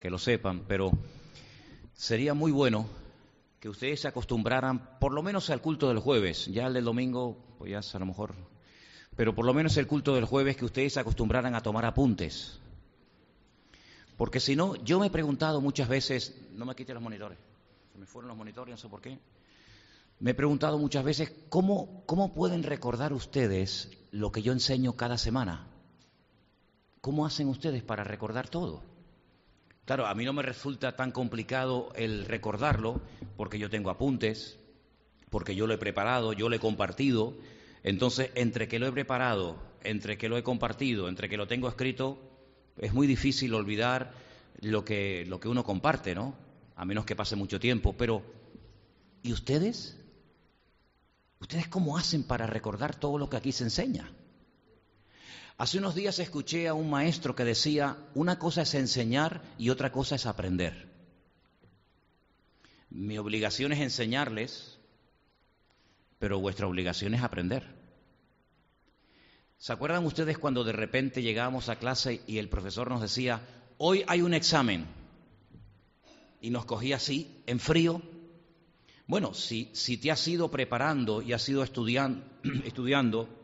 que lo sepan, pero sería muy bueno que ustedes se acostumbraran por lo menos al culto del jueves, ya el del domingo, pues ya a lo mejor, pero por lo menos el culto del jueves que ustedes se acostumbraran a tomar apuntes. Porque si no, yo me he preguntado muchas veces, no me quite los monitores, se me fueron los monitores, no sé por qué. Me he preguntado muchas veces cómo, cómo pueden recordar ustedes lo que yo enseño cada semana. ¿Cómo hacen ustedes para recordar todo? Claro, a mí no me resulta tan complicado el recordarlo porque yo tengo apuntes, porque yo lo he preparado, yo lo he compartido. Entonces, entre que lo he preparado, entre que lo he compartido, entre que lo tengo escrito, es muy difícil olvidar lo que, lo que uno comparte, ¿no? A menos que pase mucho tiempo. Pero, ¿y ustedes? ¿Ustedes cómo hacen para recordar todo lo que aquí se enseña? Hace unos días escuché a un maestro que decía, una cosa es enseñar y otra cosa es aprender. Mi obligación es enseñarles, pero vuestra obligación es aprender. ¿Se acuerdan ustedes cuando de repente llegábamos a clase y el profesor nos decía, hoy hay un examen? Y nos cogía así, en frío. Bueno, si, si te has ido preparando y has ido estudiando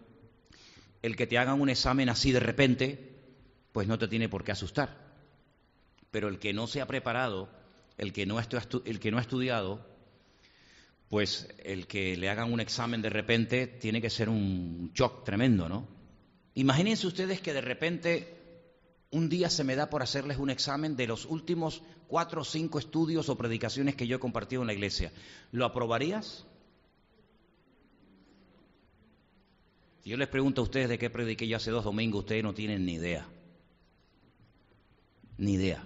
el que te hagan un examen así de repente, pues no te tiene por qué asustar. Pero el que no se ha preparado, el que no el que no ha estudiado, pues el que le hagan un examen de repente tiene que ser un shock tremendo, ¿no? Imagínense ustedes que de repente un día se me da por hacerles un examen de los últimos cuatro o cinco estudios o predicaciones que yo he compartido en la iglesia. ¿Lo aprobarías? Si yo les pregunto a ustedes de qué prediqué yo hace dos domingos, ustedes no tienen ni idea. Ni idea.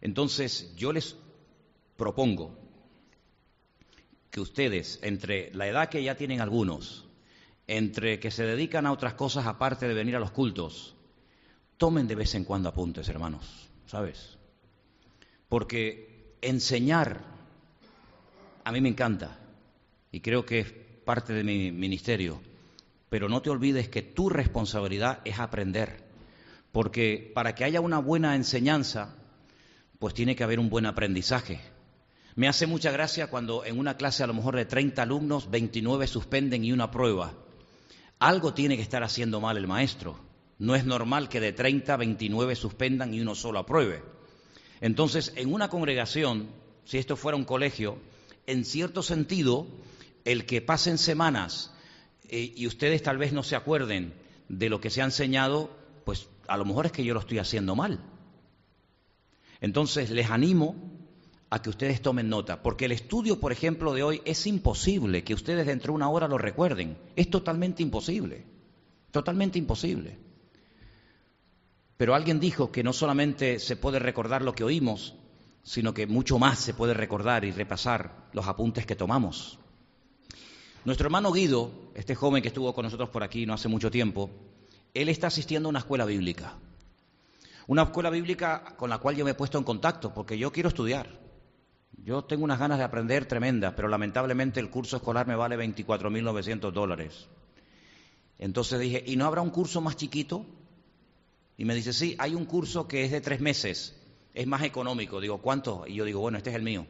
Entonces, yo les propongo que ustedes, entre la edad que ya tienen algunos, entre que se dedican a otras cosas aparte de venir a los cultos, tomen de vez en cuando apuntes, hermanos, ¿sabes? Porque enseñar a mí me encanta y creo que es parte de mi ministerio pero no te olvides que tu responsabilidad es aprender, porque para que haya una buena enseñanza, pues tiene que haber un buen aprendizaje. Me hace mucha gracia cuando en una clase a lo mejor de 30 alumnos, 29 suspenden y una prueba. Algo tiene que estar haciendo mal el maestro. No es normal que de 30, 29 suspendan y uno solo apruebe. Entonces, en una congregación, si esto fuera un colegio, en cierto sentido, el que pasen semanas eh, y ustedes tal vez no se acuerden de lo que se ha enseñado, pues a lo mejor es que yo lo estoy haciendo mal. Entonces les animo a que ustedes tomen nota, porque el estudio, por ejemplo, de hoy es imposible que ustedes dentro de una hora lo recuerden. Es totalmente imposible, totalmente imposible. Pero alguien dijo que no solamente se puede recordar lo que oímos, sino que mucho más se puede recordar y repasar los apuntes que tomamos. Nuestro hermano Guido, este joven que estuvo con nosotros por aquí no hace mucho tiempo, él está asistiendo a una escuela bíblica. Una escuela bíblica con la cual yo me he puesto en contacto, porque yo quiero estudiar. Yo tengo unas ganas de aprender tremendas, pero lamentablemente el curso escolar me vale 24.900 dólares. Entonces dije, ¿y no habrá un curso más chiquito? Y me dice, sí, hay un curso que es de tres meses, es más económico. Digo, ¿cuánto? Y yo digo, bueno, este es el mío.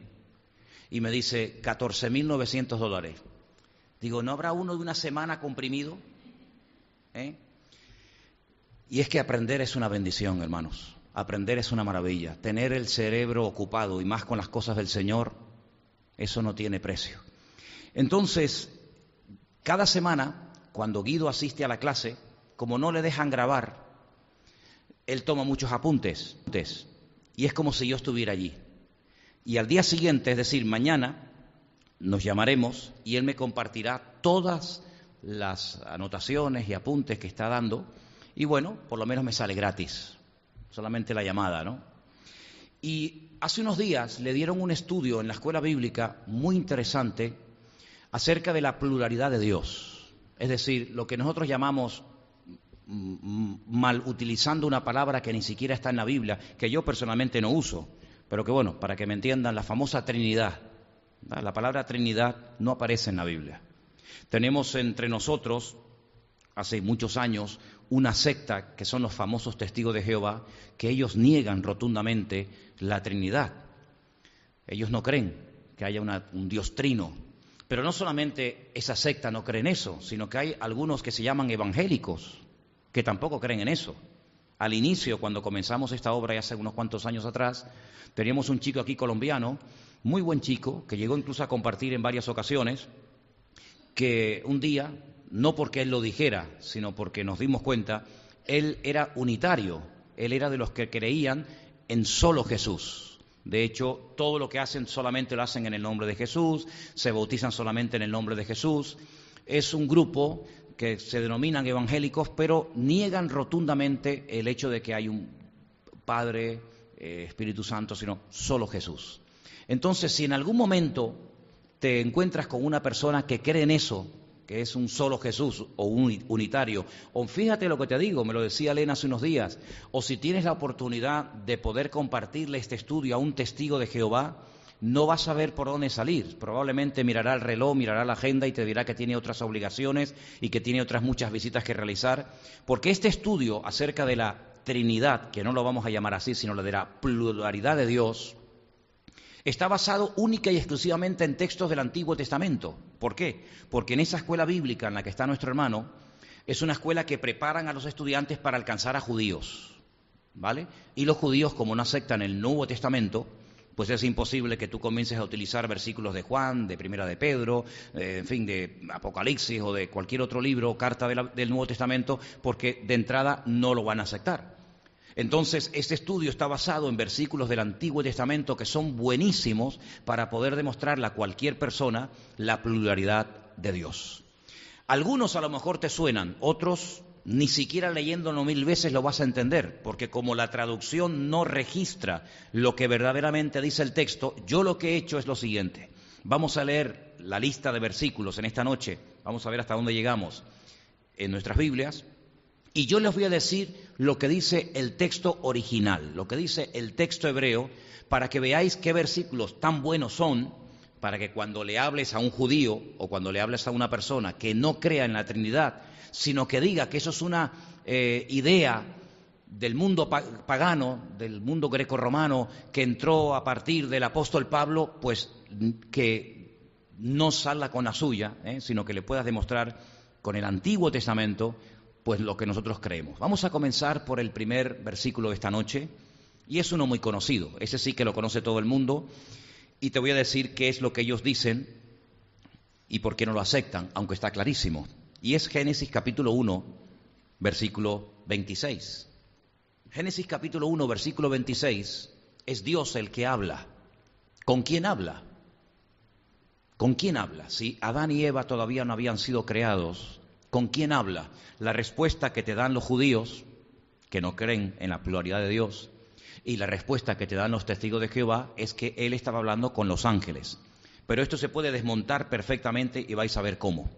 Y me dice, 14.900 dólares. Digo, ¿no habrá uno de una semana comprimido? ¿Eh? Y es que aprender es una bendición, hermanos. Aprender es una maravilla. Tener el cerebro ocupado y más con las cosas del Señor, eso no tiene precio. Entonces, cada semana, cuando Guido asiste a la clase, como no le dejan grabar, él toma muchos apuntes. Y es como si yo estuviera allí. Y al día siguiente, es decir, mañana, nos llamaremos y él me compartirá todas las anotaciones y apuntes que está dando y bueno, por lo menos me sale gratis, solamente la llamada, ¿no? Y hace unos días le dieron un estudio en la escuela bíblica muy interesante acerca de la pluralidad de Dios, es decir, lo que nosotros llamamos mal utilizando una palabra que ni siquiera está en la Biblia, que yo personalmente no uso, pero que bueno, para que me entiendan, la famosa Trinidad. La palabra Trinidad no aparece en la Biblia. Tenemos entre nosotros, hace muchos años, una secta que son los famosos testigos de Jehová, que ellos niegan rotundamente la Trinidad. Ellos no creen que haya un Dios trino. Pero no solamente esa secta no cree en eso, sino que hay algunos que se llaman evangélicos, que tampoco creen en eso. Al inicio, cuando comenzamos esta obra, ya hace unos cuantos años atrás, teníamos un chico aquí colombiano, muy buen chico, que llegó incluso a compartir en varias ocasiones, que un día, no porque él lo dijera, sino porque nos dimos cuenta, él era unitario, él era de los que creían en solo Jesús. De hecho, todo lo que hacen solamente lo hacen en el nombre de Jesús, se bautizan solamente en el nombre de Jesús. Es un grupo que se denominan evangélicos, pero niegan rotundamente el hecho de que hay un Padre, eh, Espíritu Santo, sino solo Jesús. Entonces, si en algún momento te encuentras con una persona que cree en eso, que es un solo Jesús o un unitario, o fíjate lo que te digo, me lo decía Elena hace unos días, o si tienes la oportunidad de poder compartirle este estudio a un testigo de Jehová, no va a saber por dónde salir. Probablemente mirará el reloj, mirará la agenda y te dirá que tiene otras obligaciones y que tiene otras muchas visitas que realizar, porque este estudio acerca de la Trinidad, que no lo vamos a llamar así, sino la de la pluralidad de Dios, está basado única y exclusivamente en textos del Antiguo Testamento. ¿Por qué? Porque en esa escuela bíblica en la que está nuestro hermano, es una escuela que preparan a los estudiantes para alcanzar a judíos. ¿Vale? Y los judíos, como no aceptan el Nuevo Testamento, pues es imposible que tú comiences a utilizar versículos de Juan, de Primera de Pedro, eh, en fin, de Apocalipsis o de cualquier otro libro o carta del Nuevo Testamento, porque de entrada no lo van a aceptar. Entonces, este estudio está basado en versículos del Antiguo Testamento que son buenísimos para poder demostrarle a cualquier persona la pluralidad de Dios. Algunos a lo mejor te suenan, otros ni siquiera leyéndolo mil veces lo vas a entender, porque como la traducción no registra lo que verdaderamente dice el texto, yo lo que he hecho es lo siguiente. Vamos a leer la lista de versículos en esta noche, vamos a ver hasta dónde llegamos en nuestras Biblias, y yo les voy a decir lo que dice el texto original, lo que dice el texto hebreo, para que veáis qué versículos tan buenos son, para que cuando le hables a un judío o cuando le hables a una persona que no crea en la Trinidad, sino que diga que eso es una eh, idea del mundo pagano, del mundo greco-romano, que entró a partir del apóstol Pablo, pues que no salga con la suya, ¿eh? sino que le puedas demostrar con el Antiguo Testamento, pues lo que nosotros creemos. Vamos a comenzar por el primer versículo de esta noche, y es uno muy conocido, ese sí que lo conoce todo el mundo, y te voy a decir qué es lo que ellos dicen y por qué no lo aceptan, aunque está clarísimo y es Génesis capítulo 1, versículo 26. Génesis capítulo 1, versículo 26, es Dios el que habla. ¿Con quién habla? ¿Con quién habla? Si Adán y Eva todavía no habían sido creados, ¿con quién habla? La respuesta que te dan los judíos, que no creen en la pluralidad de Dios, y la respuesta que te dan los testigos de Jehová es que Él estaba hablando con los ángeles. Pero esto se puede desmontar perfectamente y vais a ver cómo.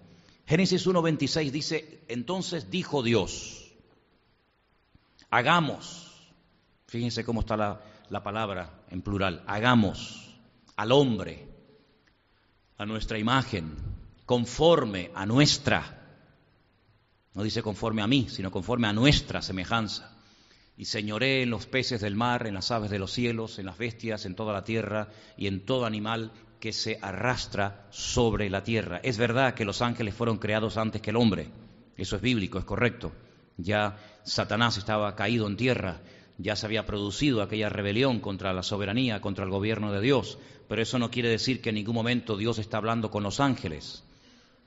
Génesis 1.26 dice, entonces dijo Dios, hagamos, fíjense cómo está la, la palabra en plural, hagamos al hombre a nuestra imagen, conforme a nuestra, no dice conforme a mí, sino conforme a nuestra semejanza. Y señoré en los peces del mar, en las aves de los cielos, en las bestias, en toda la tierra y en todo animal que se arrastra sobre la tierra. Es verdad que los ángeles fueron creados antes que el hombre, eso es bíblico, es correcto. Ya Satanás estaba caído en tierra, ya se había producido aquella rebelión contra la soberanía, contra el gobierno de Dios, pero eso no quiere decir que en ningún momento Dios está hablando con los ángeles.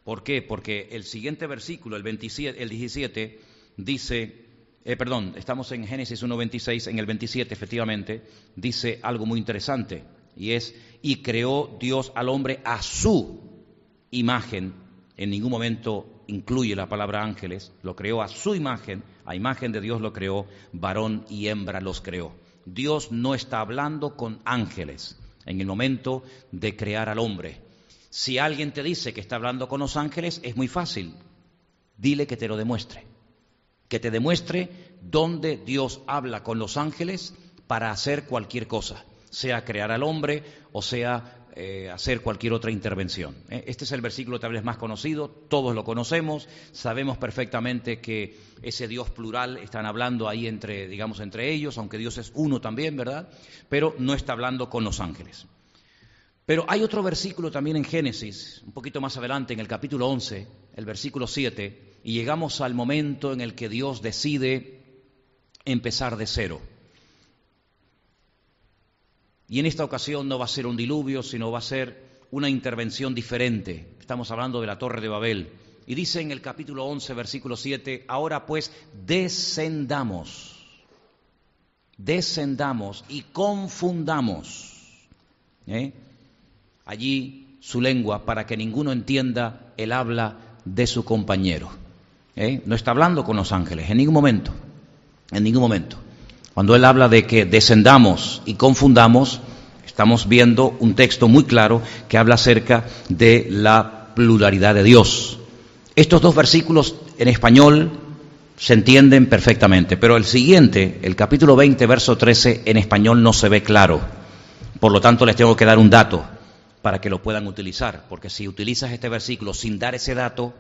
¿Por qué? Porque el siguiente versículo, el, 27, el 17, dice, eh, perdón, estamos en Génesis 1.26, en el 27 efectivamente, dice algo muy interesante, y es, y creó Dios al hombre a su imagen, en ningún momento incluye la palabra ángeles, lo creó a su imagen, a imagen de Dios lo creó, varón y hembra los creó. Dios no está hablando con ángeles en el momento de crear al hombre. Si alguien te dice que está hablando con los ángeles, es muy fácil. Dile que te lo demuestre. Que te demuestre dónde Dios habla con los ángeles para hacer cualquier cosa sea crear al hombre o sea eh, hacer cualquier otra intervención. ¿eh? Este es el versículo tal vez más conocido, todos lo conocemos, sabemos perfectamente que ese Dios plural están hablando ahí entre, digamos, entre ellos, aunque Dios es uno también, ¿verdad? Pero no está hablando con los ángeles. Pero hay otro versículo también en Génesis, un poquito más adelante, en el capítulo 11, el versículo 7, y llegamos al momento en el que Dios decide empezar de cero. Y en esta ocasión no va a ser un diluvio, sino va a ser una intervención diferente. Estamos hablando de la Torre de Babel. Y dice en el capítulo 11, versículo 7, ahora pues descendamos, descendamos y confundamos ¿eh? Allí su lengua para que ninguno entienda el habla de su compañero. ¿eh? No está hablando con los ángeles en ningún momento, en ningún momento. Cuando él habla de que descendamos y confundamos, estamos viendo un texto muy claro que habla acerca de la pluralidad de Dios. Estos dos versículos en español se entienden perfectamente, pero el siguiente, el capítulo 20, verso 13, en español no se ve claro. Por lo tanto, les tengo que dar un dato para que lo puedan utilizar, porque si utilizas este versículo sin dar ese dato,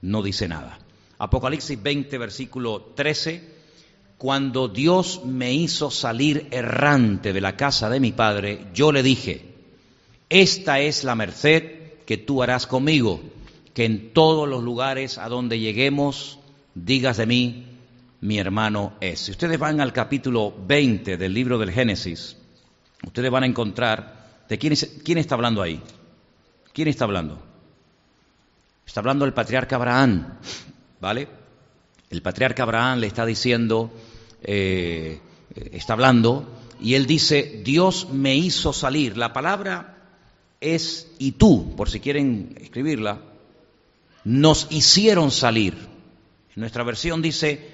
no dice nada. Apocalipsis 20, versículo 13 cuando Dios me hizo salir errante de la casa de mi padre, yo le dije, esta es la merced que tú harás conmigo, que en todos los lugares a donde lleguemos digas de mí, mi hermano es. Si ustedes van al capítulo 20 del libro del Génesis, ustedes van a encontrar de quién, quién está hablando ahí. ¿Quién está hablando? Está hablando el patriarca Abraham, ¿vale? El patriarca Abraham le está diciendo, eh, está hablando, y él dice, Dios me hizo salir. La palabra es y tú, por si quieren escribirla, nos hicieron salir. nuestra versión dice,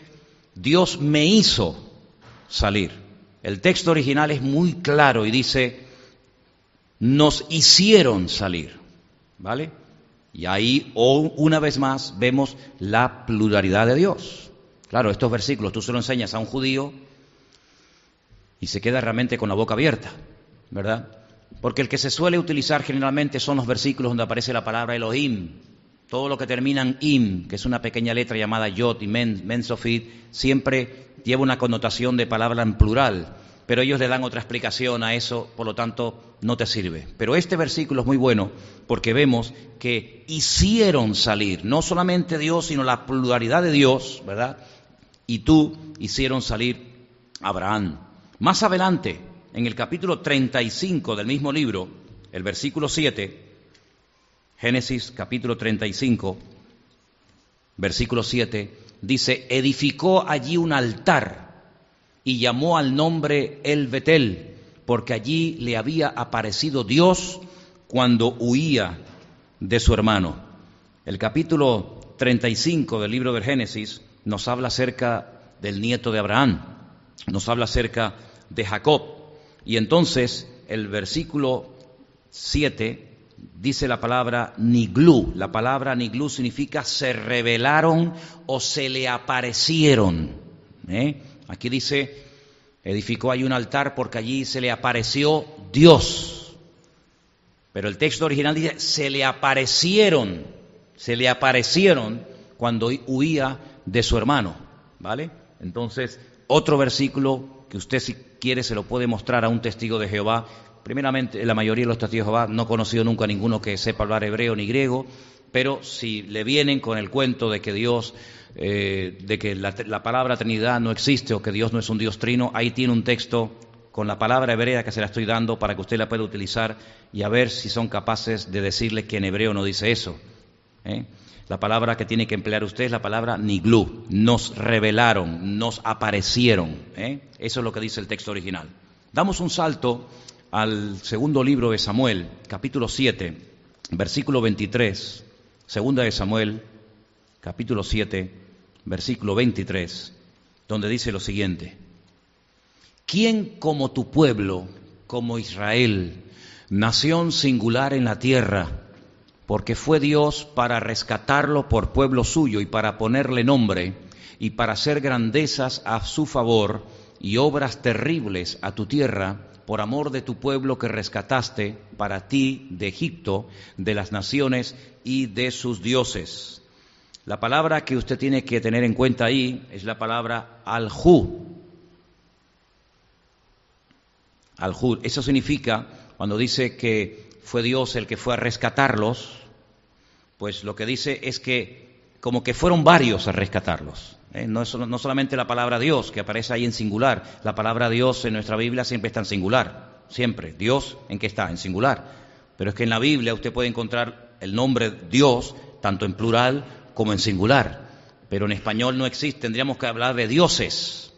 Dios me hizo salir. El texto original es muy claro y dice, nos hicieron salir. ¿Vale? Y ahí, una vez más, vemos la pluralidad de Dios. Claro, estos versículos tú se los enseñas a un judío y se queda realmente con la boca abierta, ¿verdad? Porque el que se suele utilizar generalmente son los versículos donde aparece la palabra Elohim. Todo lo que termina en im, que es una pequeña letra llamada yot y men, mensofit, siempre lleva una connotación de palabra en plural. Pero ellos le dan otra explicación a eso, por lo tanto no te sirve. Pero este versículo es muy bueno porque vemos que hicieron salir, no solamente Dios, sino la pluralidad de Dios, ¿verdad? y tú hicieron salir a Abraham. Más adelante, en el capítulo 35 del mismo libro, el versículo 7, Génesis capítulo 35, versículo 7, dice, edificó allí un altar y llamó al nombre El Betel, porque allí le había aparecido Dios cuando huía de su hermano. El capítulo 35 del libro del Génesis nos habla acerca del nieto de Abraham, nos habla acerca de Jacob. Y entonces el versículo 7 dice la palabra niglú. La palabra niglú significa se revelaron o se le aparecieron. ¿eh? Aquí dice, edificó ahí un altar porque allí se le apareció Dios. Pero el texto original dice, se le aparecieron, se le aparecieron cuando huía de su hermano, ¿vale? Entonces, otro versículo que usted si quiere se lo puede mostrar a un testigo de Jehová. Primeramente, la mayoría de los testigos de Jehová no he conocido nunca a ninguno que sepa hablar hebreo ni griego, pero si le vienen con el cuento de que Dios, eh, de que la, la, palabra Trinidad no existe o que Dios no es un Dios trino, ahí tiene un texto con la palabra hebrea que se la estoy dando para que usted la pueda utilizar y a ver si son capaces de decirle que en hebreo no dice eso. ¿eh? La palabra que tiene que emplear usted es la palabra niglú. Nos revelaron, nos aparecieron. ¿eh? Eso es lo que dice el texto original. Damos un salto al segundo libro de Samuel, capítulo 7, versículo 23. Segunda de Samuel, capítulo 7, versículo 23, donde dice lo siguiente. ¿Quién como tu pueblo, como Israel, nación singular en la tierra, porque fue Dios para rescatarlo por pueblo suyo y para ponerle nombre y para hacer grandezas a su favor y obras terribles a tu tierra, por amor de tu pueblo que rescataste para ti de Egipto, de las naciones y de sus dioses. La palabra que usted tiene que tener en cuenta ahí es la palabra aljú. Aljú. Eso significa, cuando dice que fue Dios el que fue a rescatarlos, pues lo que dice es que como que fueron varios a rescatarlos. ¿eh? No, es, no solamente la palabra Dios, que aparece ahí en singular. La palabra Dios en nuestra Biblia siempre está en singular. Siempre. Dios, ¿en qué está? En singular. Pero es que en la Biblia usted puede encontrar el nombre Dios tanto en plural como en singular. Pero en español no existe, tendríamos que hablar de dioses.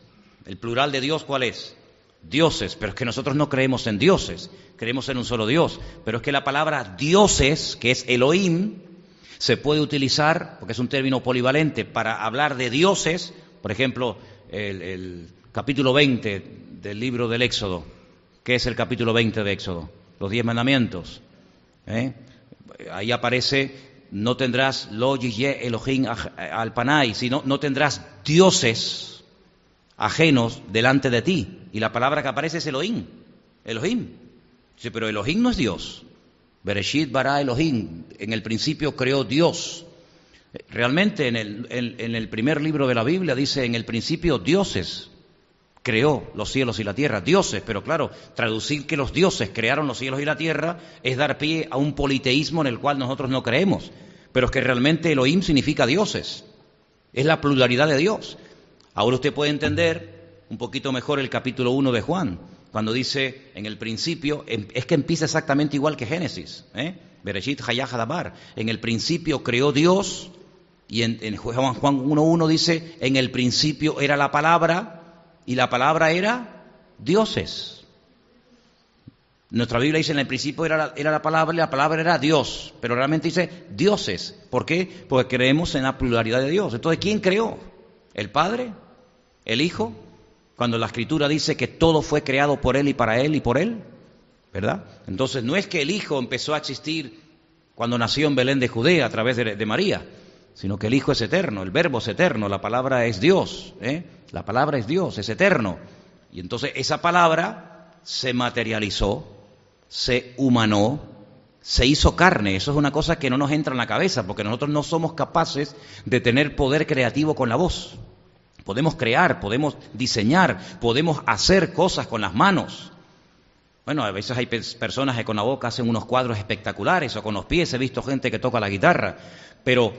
¿El plural de Dios cuál es? Dioses, pero es que nosotros no creemos en dioses, creemos en un solo Dios. Pero es que la palabra dioses, que es Elohim, se puede utilizar, porque es un término polivalente, para hablar de dioses, por ejemplo, el, capítulo 20 del libro del Éxodo. ¿Qué es el capítulo 20 de Éxodo? Los diez mandamientos. ¿eh? Ahí aparece no tendrás lo Elohim al panay, sino no tendrás dioses ajenos delante de ti. Y la palabra que aparece es Elohim. Elohim. Dice, pero Elohim no es Dios. Bereshit bara Elohim. En el principio creó Dios. Realmente en el, en el primer libro de la Biblia dice en el principio dioses creó los cielos y la tierra, dioses, pero claro, traducir que los dioses crearon los cielos y la tierra es dar pie a un politeísmo en el cual nosotros no creemos, pero es que realmente Elohim significa dioses, es la pluralidad de Dios. Ahora usted puede entender un poquito mejor el capítulo 1 de Juan, cuando dice en el principio, em, es que empieza exactamente igual que Génesis, ¿eh? Bereshit Hayah en el principio creó Dios, y en, en Juan 1.1 dice, en el principio era la palabra, y la palabra era dioses. Nuestra Biblia dice en el principio era la, era la palabra y la palabra era Dios, pero realmente dice dioses. ¿Por qué? Porque creemos en la pluralidad de Dios. Entonces, ¿quién creó? ¿El Padre? ¿El Hijo? Cuando la Escritura dice que todo fue creado por Él y para Él y por Él, ¿verdad? Entonces, no es que el Hijo empezó a existir cuando nació en Belén de Judea a través de, de María, sino que el Hijo es eterno, el Verbo es eterno, la palabra es Dios. ¿eh? La palabra es Dios, es eterno. Y entonces esa palabra se materializó, se humanó, se hizo carne. Eso es una cosa que no nos entra en la cabeza, porque nosotros no somos capaces de tener poder creativo con la voz. Podemos crear, podemos diseñar, podemos hacer cosas con las manos. Bueno, a veces hay personas que con la boca hacen unos cuadros espectaculares o con los pies. He visto gente que toca la guitarra, pero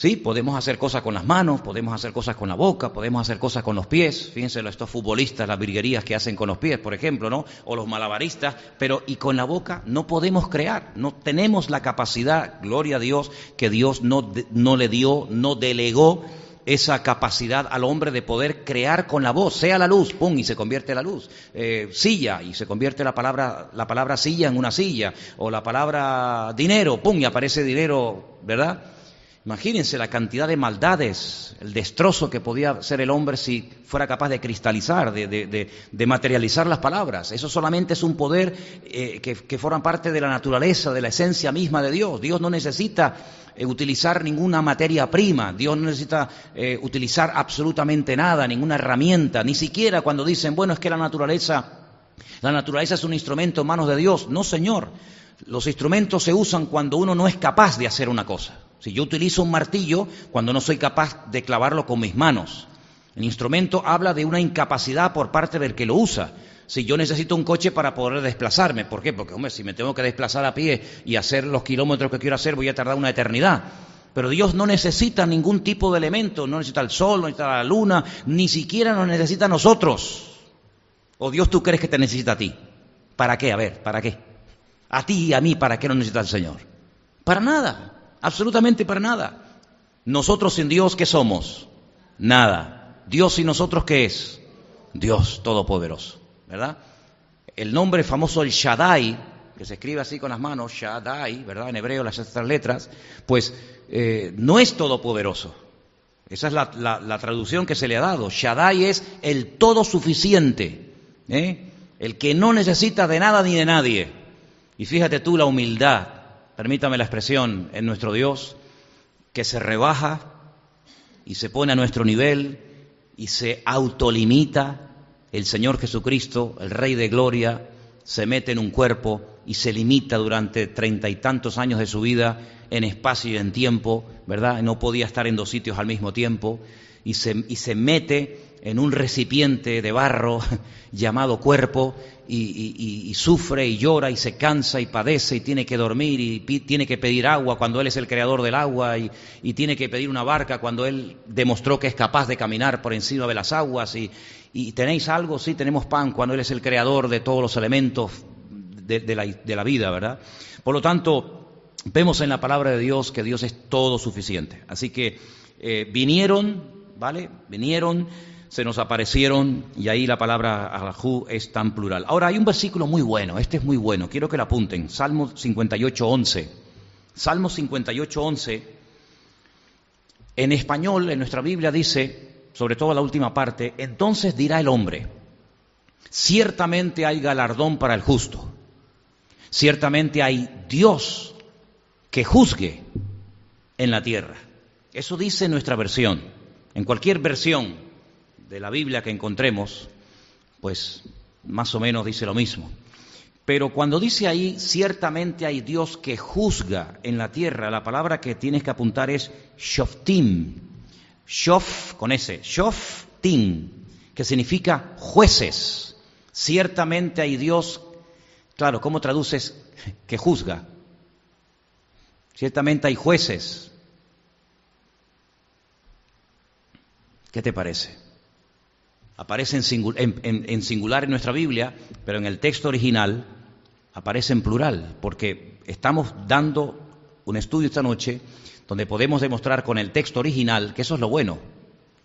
Sí, podemos hacer cosas con las manos, podemos hacer cosas con la boca, podemos hacer cosas con los pies. Fíjense estos futbolistas, las virguerías que hacen con los pies, por ejemplo, ¿no? O los malabaristas, pero y con la boca no podemos crear, no tenemos la capacidad, gloria a Dios, que Dios no, no le dio, no delegó esa capacidad al hombre de poder crear con la voz, sea la luz, pum, y se convierte la luz, eh, silla, y se convierte la palabra, la palabra silla en una silla, o la palabra dinero, pum, y aparece dinero, ¿verdad? Imagínense la cantidad de maldades, el destrozo que podía ser el hombre si fuera capaz de cristalizar, de, materializar las palabras. Eso solamente es un poder eh, que, forma parte de la naturaleza, de la esencia misma de Dios. Dios no necesita eh, utilizar ninguna materia prima, Dios no necesita eh, utilizar absolutamente nada, ninguna herramienta, ni siquiera cuando dicen, bueno, es que la naturaleza, la naturaleza es un instrumento en manos de Dios. No, Señor. Los instrumentos se usan cuando uno no es capaz de hacer una cosa. Si yo utilizo un martillo cuando no soy capaz de clavarlo con mis manos. El instrumento habla de una incapacidad por parte del que lo usa. Si yo necesito un coche para poder desplazarme, ¿por qué? Porque, hombre, si me tengo que desplazar a pie y hacer los kilómetros que quiero hacer, voy a tardar una eternidad. Pero Dios no necesita ningún tipo de elemento, no necesita el sol, no necesita la luna, ni siquiera nos necesita a nosotros. ¿O Dios tú crees que te necesita a ti? ¿Para qué? A ver, ¿para qué? A ti y a mí, ¿para qué nos necesita el Señor? Para nada. Absolutamente para nada. Nosotros sin Dios, ¿qué somos? Nada. Dios sin nosotros, ¿qué es? Dios Todopoderoso, ¿verdad? El nombre famoso, el Shaddai, que se escribe así con las manos, Shaddai, ¿verdad? En hebreo las estas letras, pues eh, no es todopoderoso. Esa es la, traducción que se le ha dado. Shaddai es el todo suficiente, ¿eh? el que no necesita de nada ni de nadie. Y fíjate tú la humildad permítame la expresión, en nuestro Dios, que se rebaja y se pone a nuestro nivel y se autolimita el Señor Jesucristo, el Rey de Gloria, se mete en un cuerpo y se limita durante treinta y tantos años de su vida en espacio y en tiempo, ¿verdad? No podía estar en dos sitios al mismo tiempo y se, y se mete en un recipiente de barro llamado cuerpo y, sufre y llora y se cansa y padece y tiene que dormir y tiene que pedir agua cuando Él es el creador del agua y, tiene que pedir una barca cuando Él demostró que es capaz de caminar por encima de las aguas y, tenéis algo, sí, tenemos pan cuando Él es el creador de todos los elementos de, la, vida, ¿verdad? Por lo tanto, vemos en la palabra de Dios que Dios es todo suficiente. Así que eh, vinieron, ¿vale? Vinieron se nos aparecieron y ahí la palabra Alahu es tan plural. Ahora hay un versículo muy bueno, este es muy bueno, quiero que lo apunten, Salmo 58, 11. Salmo 58, 11, en español, en nuestra Biblia dice, sobre todo la última parte, entonces dirá el hombre, ciertamente hay galardón para el justo, ciertamente hay Dios que juzgue en la tierra. Eso dice nuestra versión. En cualquier versión de la Biblia que encontremos, pues más o menos dice lo mismo. Pero cuando dice ahí, ciertamente hay Dios que juzga en la tierra, la palabra que tienes que apuntar es shoftim. Shof con ese, shoftim, que significa jueces. Ciertamente hay Dios, claro, ¿cómo traduces que juzga? Ciertamente hay jueces. ¿Qué te parece? Aparece en, singular en nuestra Biblia, pero en el texto original aparece en plural, porque estamos dando un estudio esta noche donde podemos demostrar con el texto original, que eso es lo bueno,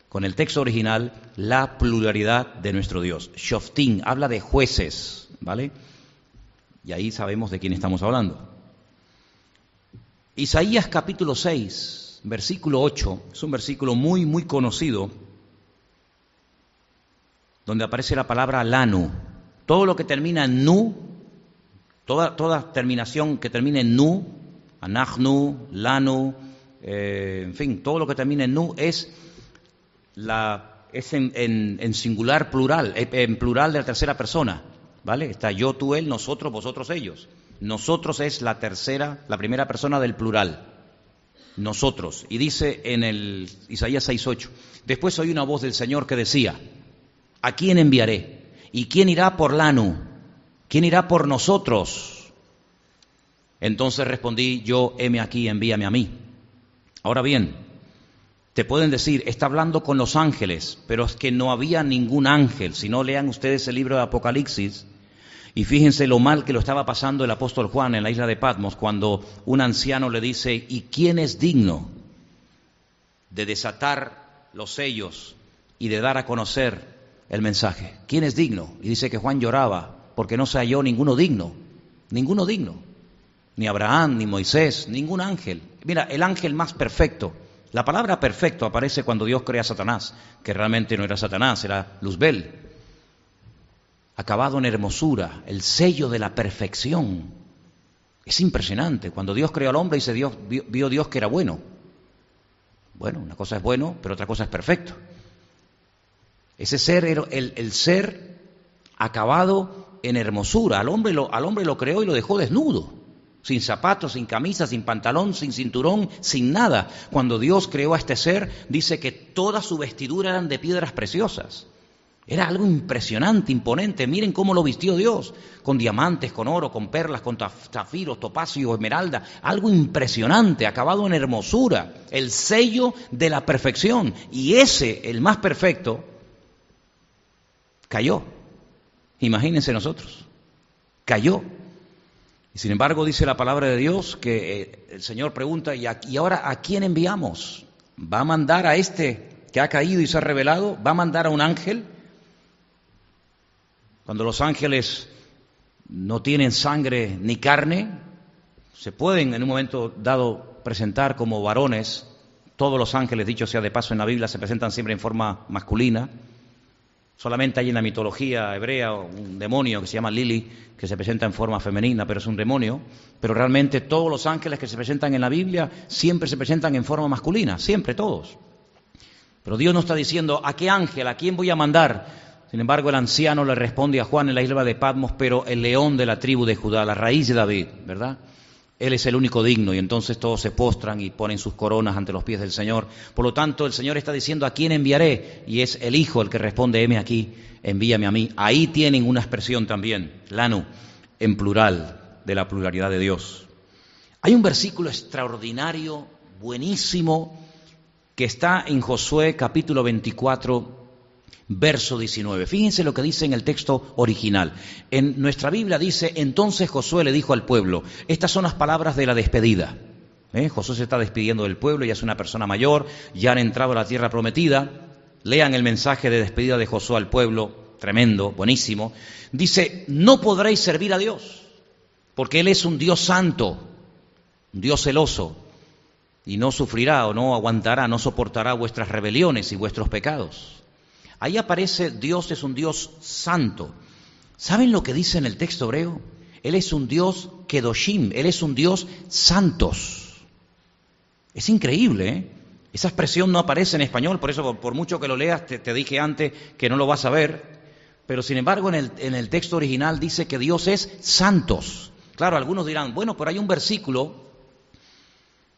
con el texto original, la pluralidad de nuestro Dios. Shoftim habla de jueces, ¿vale? Y ahí sabemos de quién estamos hablando. Isaías capítulo 6, versículo 8, es un versículo muy, muy conocido donde aparece la palabra lanu. Todo lo que termina en nu, toda, toda terminación que termine en nu, anachnu, lanu, eh, en fin, todo lo que termina en nu es, la, es en, singular plural, eh, en plural de la tercera persona. ¿Vale? Está yo, tú, él, nosotros, vosotros, ellos. Nosotros es la tercera, la primera persona del plural. Nosotros. Y dice en el Isaías 6.8, después oí una voz del Señor que decía, ¿A quién enviaré? ¿Y quién irá por Lanu? ¿Quién irá por nosotros? Entonces respondí, yo, heme aquí, envíame a mí. Ahora bien, te pueden decir, está hablando con los ángeles, pero es que no había ningún ángel. Si no lean ustedes el libro de Apocalipsis, y fíjense lo mal que lo estaba pasando el apóstol Juan en la isla de Patmos, cuando un anciano le dice, ¿y quién es digno de desatar los sellos y de dar a conocer el mensaje. ¿Quién es digno? Y dice que Juan lloraba porque no se halló ninguno digno, ninguno digno. Ni Abraham, ni Moisés, ningún ángel. Mira, el ángel más perfecto. La palabra perfecto aparece cuando Dios crea a Satanás, que realmente no era Satanás, era Luzbel. Acabado en hermosura, el sello de la perfección. Es impresionante. Cuando Dios creó al hombre, dice Dios, vio Dios que era bueno. Bueno, una cosa es bueno, pero otra cosa es perfecto. Ese ser era el, ser acabado en hermosura. Al hombre, lo, al hombre lo creó y lo dejó desnudo, sin zapatos, sin camisa, sin pantalón, sin cinturón, sin nada. Cuando Dios creó a este ser, dice que toda su vestidura eran de piedras preciosas. Era algo impresionante, imponente. Miren cómo lo vistió Dios, con diamantes, con oro, con perlas, con zafiros, topacio, esmeralda. Algo impresionante, acabado en hermosura, el sello de la perfección. Y ese, el más perfecto, Cayó. Imagínense nosotros. Cayó. Y sin embargo dice la palabra de Dios que eh, el Señor pregunta, ¿y, ahora a quién enviamos? ¿Va a mandar a este que ha caído y se ha revelado? ¿Va a mandar a un ángel? Cuando los ángeles no tienen sangre ni carne, se pueden en un momento dado presentar como varones. Todos los ángeles, dicho sea de paso en la Biblia, se presentan siempre en forma masculina. Solamente hay en la mitología hebrea un demonio que se llama Lili, que se presenta en forma femenina, pero es un demonio. Pero realmente todos los ángeles que se presentan en la Biblia siempre se presentan en forma masculina, siempre todos. Pero Dios no está diciendo a qué ángel, a quién voy a mandar. Sin embargo, el anciano le responde a Juan en la isla de Patmos, pero el león de la tribu de Judá, la raíz de David, ¿verdad? Él es el único digno y entonces todos se postran y ponen sus coronas ante los pies del Señor. Por lo tanto, el Señor está diciendo, ¿a quién enviaré? Y es el Hijo el que responde, heme aquí, envíame a mí. Ahí tienen una expresión también, lanu, en plural, de la pluralidad de Dios. Hay un versículo extraordinario, buenísimo, que está en Josué capítulo 24, verso 19. Fíjense lo que dice en el texto original. En nuestra Biblia dice, entonces Josué le dijo al pueblo, estas son las palabras de la despedida. ¿Eh? Josué se está despidiendo del pueblo, ya es una persona mayor, ya han entrado a la tierra prometida. Lean el mensaje de despedida de Josué al pueblo, tremendo, buenísimo. Dice, no podréis servir a Dios, porque Él es un Dios santo, un Dios celoso, y no sufrirá o no aguantará, no soportará vuestras rebeliones y vuestros pecados. Ahí aparece Dios es un Dios santo. ¿Saben lo que dice en el texto hebreo? Él es un Dios kedoshim, Él es un Dios santos. Es increíble, ¿eh? Esa expresión no aparece en español, por eso por, mucho que lo leas, te, dije antes que no lo vas a ver, pero sin embargo en el, en el texto original dice que Dios es santos. Claro, algunos dirán, bueno, pero hay un versículo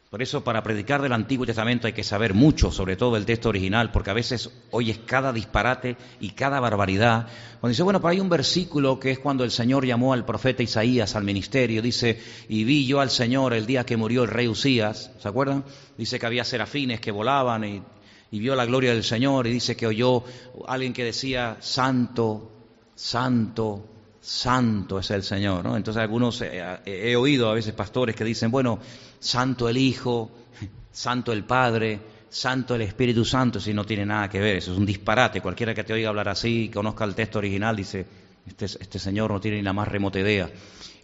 por eso para predicar del Antiguo Testamento hay que saber mucho, sobre todo el texto original, porque a veces oyes cada disparate y cada barbaridad. Cuando dice, bueno, pero hay un versículo que es cuando el Señor llamó al profeta Isaías al ministerio, dice, y vi yo al Señor el día que murió el rey Usías, ¿se acuerdan? Dice que había serafines que volaban y, y vio la gloria del Señor y dice que oyó alguien que decía, santo, santo, santo es el Señor, ¿no? Entonces algunos eh, he oído a veces pastores que dicen, bueno, santo el Hijo, santo el Padre, santo el Espíritu Santo, si no tiene nada que ver, eso es un disparate. Cualquiera que te oiga hablar así, conozca el texto original, dice, este, este Señor no tiene ni la más remota idea.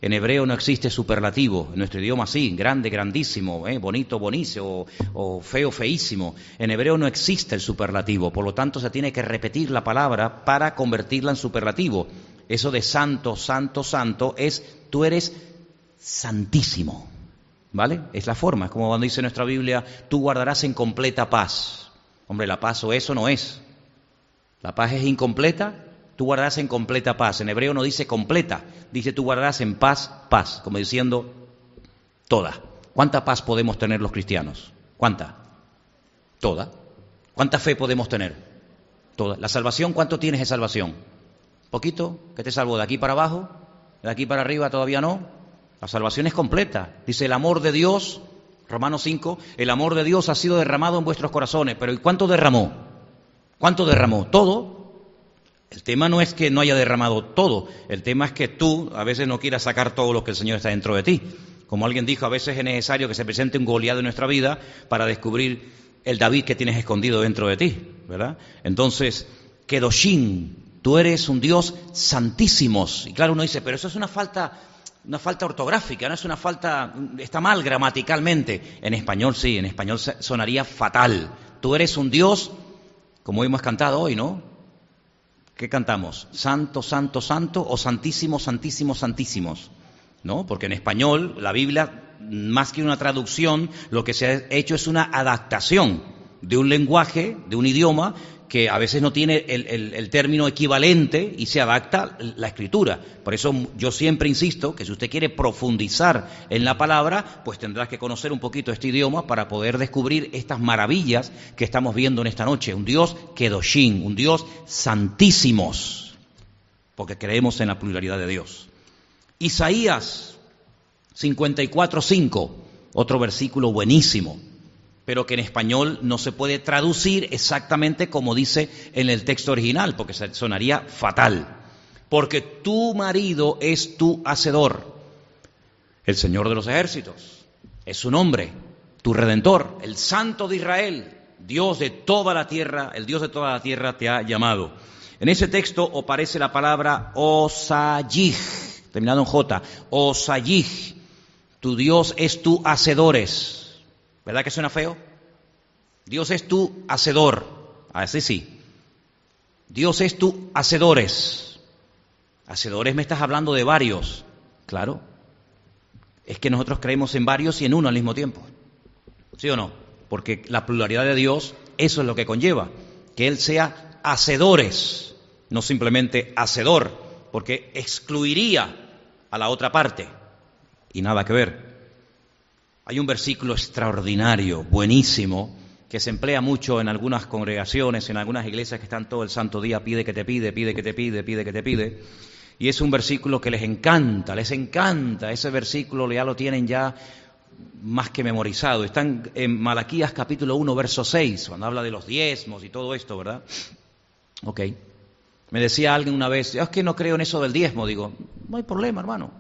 En hebreo no existe superlativo, en nuestro idioma sí, grande, grandísimo, ¿eh? bonito, bonísimo, o, feo, feísimo. En hebreo no existe el superlativo, por lo tanto se tiene que repetir la palabra para convertirla en superlativo. Eso de santo, santo, santo es tú eres santísimo. ¿Vale? Es la forma, es como cuando dice nuestra Biblia, tú guardarás en completa paz. Hombre, la paz o eso no es. La paz es incompleta, tú guardarás en completa paz. En hebreo no dice completa, dice tú guardarás en paz, paz, como diciendo toda. ¿Cuánta paz podemos tener los cristianos? ¿Cuánta? Toda. ¿Cuánta fe podemos tener? Toda. ¿La salvación cuánto tienes de salvación? ¿Poquito? ¿Qué te salvó? ¿De aquí para abajo? ¿De aquí para arriba todavía no? La salvación es completa. Dice el amor de Dios, Romanos 5, el amor de Dios ha sido derramado en vuestros corazones. Pero ¿y cuánto derramó? ¿Cuánto derramó? Todo. El tema no es que no haya derramado todo, el tema es que tú a veces no quieras sacar todo lo que el Señor está dentro de ti. Como alguien dijo, a veces es necesario que se presente un Goliat en nuestra vida para descubrir el David que tienes escondido dentro de ti, ¿verdad? Entonces, Kedoshin, tú eres un Dios santísimos. Y claro, uno dice, pero eso es una falta una falta ortográfica, no es una falta, está mal gramaticalmente. En español sí, en español sonaría fatal. Tú eres un Dios, como hemos cantado hoy, ¿no? ¿Qué cantamos? Santo, santo, santo o santísimo, santísimo, santísimos. ¿No? Porque en español la Biblia, más que una traducción, lo que se ha hecho es una adaptación de un lenguaje, de un idioma, que a veces no tiene el, término equivalente y se adapta la escritura. Por eso yo siempre insisto que si usted quiere profundizar en la palabra, pues tendrás que conocer un poquito este idioma para poder descubrir estas maravillas que estamos viendo en esta noche. Un Dios Kedoshin, un Dios santísimos, porque creemos en la pluralidad de Dios. Isaías 54.5, otro versículo buenísimo pero que en español no se puede traducir exactamente como dice en el texto original, porque sonaría fatal. Porque tu marido es tu hacedor, el Señor de los ejércitos, es su nombre, tu redentor, el Santo de Israel, Dios de toda la tierra, el Dios de toda la tierra te ha llamado. En ese texto aparece la palabra Osayij, terminado en J, Osayij, tu Dios es tu hacedores ¿Verdad que suena feo? Dios es tu hacedor. Así sí. Dios es tu hacedores. Hacedores me estás hablando de varios. Claro. Es que nosotros creemos en varios y en uno al mismo tiempo. ¿Sí o no? Porque la pluralidad de Dios, eso es lo que conlleva. Que Él sea hacedores. no simplemente hacedor, porque excluiría a la otra parte. Y nada que ver. Hay un versículo extraordinario, buenísimo, que se emplea mucho en algunas congregaciones, en algunas iglesias que están todo el santo día, pide que te pide, pide que te pide, pide que te pide. Y es un versículo que les encanta, les encanta. Ese versículo ya lo tienen ya más que memorizado. Están en Malaquías capítulo 1, verso 6, cuando habla de los diezmos y todo esto, ¿verdad? Ok. Me decía alguien una vez, es que no creo en eso del diezmo. Digo, no hay problema, hermano.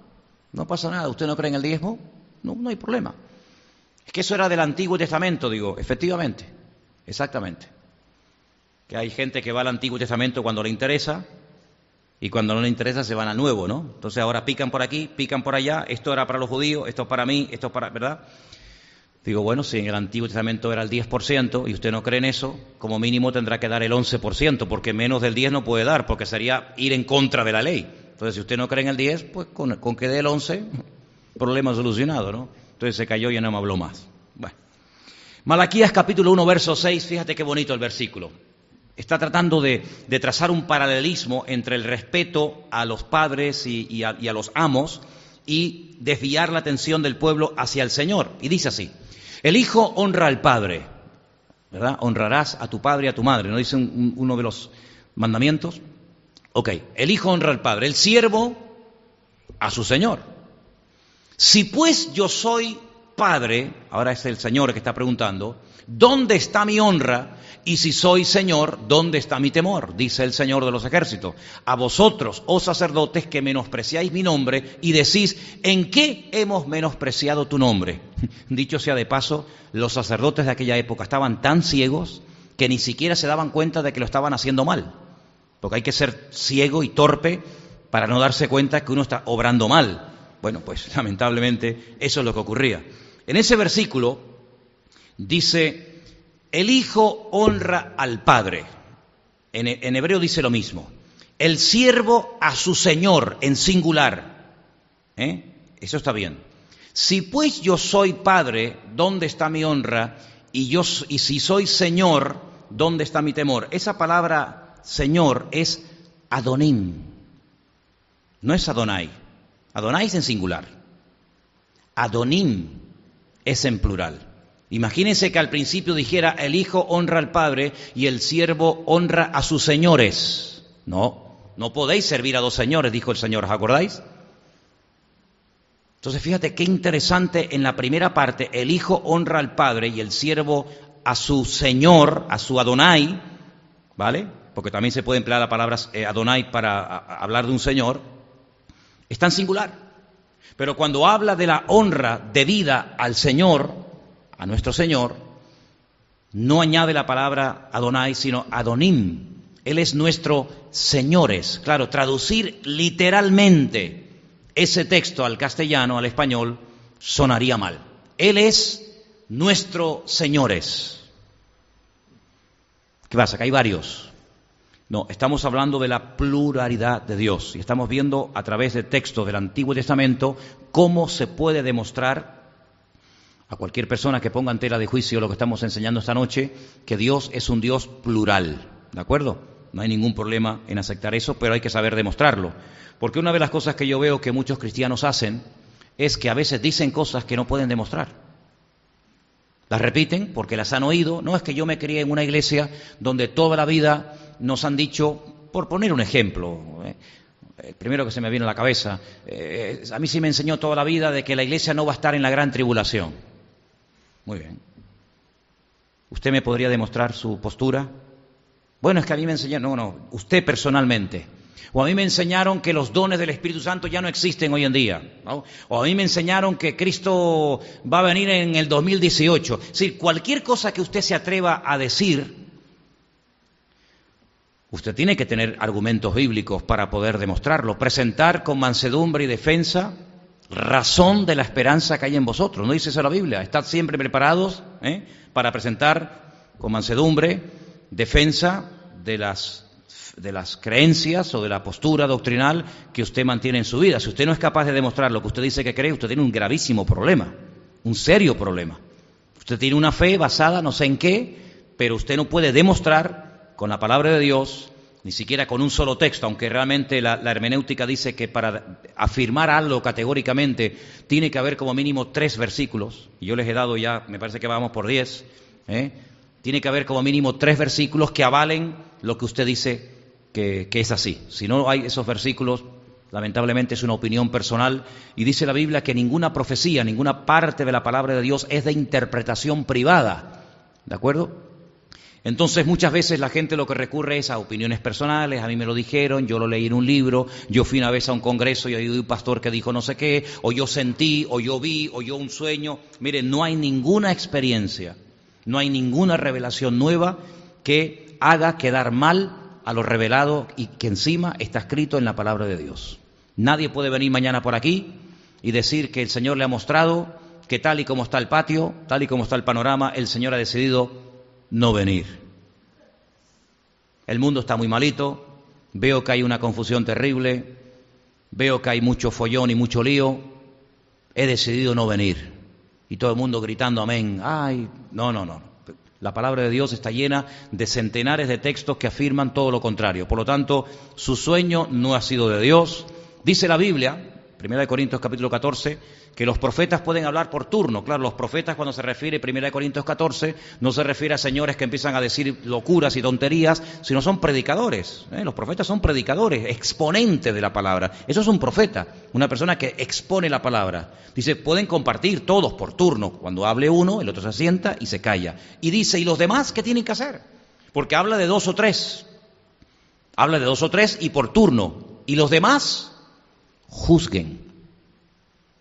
No pasa nada. ¿Usted no cree en el diezmo? No, no hay problema. Es que eso era del Antiguo Testamento, digo, efectivamente, exactamente. Que hay gente que va al Antiguo Testamento cuando le interesa y cuando no le interesa se van al Nuevo, ¿no? Entonces ahora pican por aquí, pican por allá, esto era para los judíos, esto es para mí, esto es para, ¿verdad? Digo, bueno, si en el Antiguo Testamento era el 10% y usted no cree en eso, como mínimo tendrá que dar el 11%, porque menos del 10 no puede dar, porque sería ir en contra de la ley. Entonces, si usted no cree en el 10, pues con, con que dé el 11, problema solucionado, ¿no? Entonces se cayó y no me habló más. Bueno. Malaquías capítulo 1, verso 6, fíjate qué bonito el versículo. Está tratando de, trazar un paralelismo entre el respeto a los padres y, a, y a los amos y desviar la atención del pueblo hacia el Señor. Y dice así, el hijo honra al padre, ¿verdad? Honrarás a tu padre y a tu madre, ¿no dice uno de los mandamientos? Ok, el hijo honra al padre, el siervo a su Señor. Si pues yo soy padre, ahora es el Señor que está preguntando, ¿dónde está mi honra? Y si soy Señor, ¿dónde está mi temor? Dice el Señor de los ejércitos. A vosotros, oh sacerdotes, que menospreciáis mi nombre y decís, ¿en qué hemos menospreciado tu nombre? Dicho sea de paso, los sacerdotes de aquella época estaban tan ciegos que ni siquiera se daban cuenta de que lo estaban haciendo mal. Porque hay que ser ciego y torpe para no darse cuenta que uno está obrando mal. Bueno, pues lamentablemente eso es lo que ocurría. En ese versículo dice, el Hijo honra al Padre. En, hebreo dice lo mismo. El siervo a su Señor en singular. ¿Eh? Eso está bien. Si pues yo soy Padre, ¿dónde está mi honra? Y, yo, y si soy Señor, ¿dónde está mi temor? Esa palabra Señor es Adonim, no es Adonai. Adonai es en singular. Adonim es en plural. Imagínense que al principio dijera el hijo honra al padre y el siervo honra a sus señores. No, no podéis servir a dos señores, dijo el Señor, ¿os acordáis? Entonces fíjate qué interesante en la primera parte, el hijo honra al padre y el siervo a su señor, a su Adonai, ¿vale? Porque también se puede emplear la palabra eh, Adonai para hablar de un señor. Es tan singular. Pero cuando habla de la honra debida al Señor, a nuestro Señor, no añade la palabra Adonai, sino Adonim. Él es nuestro señores. Claro, traducir literalmente ese texto al castellano, al español, sonaría mal. Él es nuestro señores. ¿Qué pasa? Que hay varios. No, estamos hablando de la pluralidad de Dios y estamos viendo a través de textos del Antiguo Testamento cómo se puede demostrar a cualquier persona que ponga en tela de juicio lo que estamos enseñando esta noche, que Dios es un Dios plural, ¿de acuerdo? No hay ningún problema en aceptar eso, pero hay que saber demostrarlo. Porque una de las cosas que yo veo que muchos cristianos hacen es que a veces dicen cosas que no pueden demostrar. Las repiten porque las han oído. No es que yo me crié en una iglesia donde toda la vida nos han dicho, por poner un ejemplo, ¿eh? el primero que se me viene a la cabeza, eh, a mí sí me enseñó toda la vida de que la iglesia no va a estar en la gran tribulación. Muy bien. ¿Usted me podría demostrar su postura? Bueno, es que a mí me enseñaron, no, no, usted personalmente. O a mí me enseñaron que los dones del Espíritu Santo ya no existen hoy en día. O a mí me enseñaron que Cristo va a venir en el 2018. Es decir, cualquier cosa que usted se atreva a decir, Usted tiene que tener argumentos bíblicos para poder demostrarlo, presentar con mansedumbre y defensa razón de la esperanza que hay en vosotros. ¿No dice eso la Biblia? Estad siempre preparados ¿eh? para presentar con mansedumbre defensa de las, de las creencias o de la postura doctrinal que usted mantiene en su vida. Si usted no es capaz de demostrar lo que usted dice que cree, usted tiene un gravísimo problema, un serio problema. Usted tiene una fe basada no sé en qué, pero usted no puede demostrar con la palabra de Dios, ni siquiera con un solo texto, aunque realmente la, hermenéutica dice que para afirmar algo categóricamente tiene que haber como mínimo tres versículos, y yo les he dado ya, me parece que vamos por diez, ¿eh? tiene que haber como mínimo tres versículos que avalen lo que usted dice que, que es así. Si no hay esos versículos, lamentablemente es una opinión personal, y dice la Biblia que ninguna profecía, ninguna parte de la palabra de Dios es de interpretación privada, ¿de acuerdo? Entonces muchas veces la gente lo que recurre es a opiniones personales, a mí me lo dijeron, yo lo leí en un libro, yo fui una vez a un congreso y hay un pastor que dijo no sé qué, o yo sentí, o yo vi, o yo un sueño. Miren, no hay ninguna experiencia, no hay ninguna revelación nueva que haga quedar mal a lo revelado y que encima está escrito en la palabra de Dios. Nadie puede venir mañana por aquí y decir que el Señor le ha mostrado que tal y como está el patio, tal y como está el panorama, el Señor ha decidido no venir. El mundo está muy malito, veo que hay una confusión terrible, veo que hay mucho follón y mucho lío, he decidido no venir. Y todo el mundo gritando amén. Ay, no, no, no. La palabra de Dios está llena de centenares de textos que afirman todo lo contrario. Por lo tanto, su sueño no ha sido de Dios. Dice la Biblia, 1 Corintios capítulo 14, que los profetas pueden hablar por turno. Claro, los profetas cuando se refiere 1 Corintios 14 no se refiere a señores que empiezan a decir locuras y tonterías, sino son predicadores. ¿eh? Los profetas son predicadores, exponentes de la palabra. Eso es un profeta, una persona que expone la palabra. Dice, pueden compartir todos por turno. Cuando hable uno, el otro se sienta y se calla. Y dice, ¿y los demás qué tienen que hacer? Porque habla de dos o tres. Habla de dos o tres y por turno. Y los demás juzguen.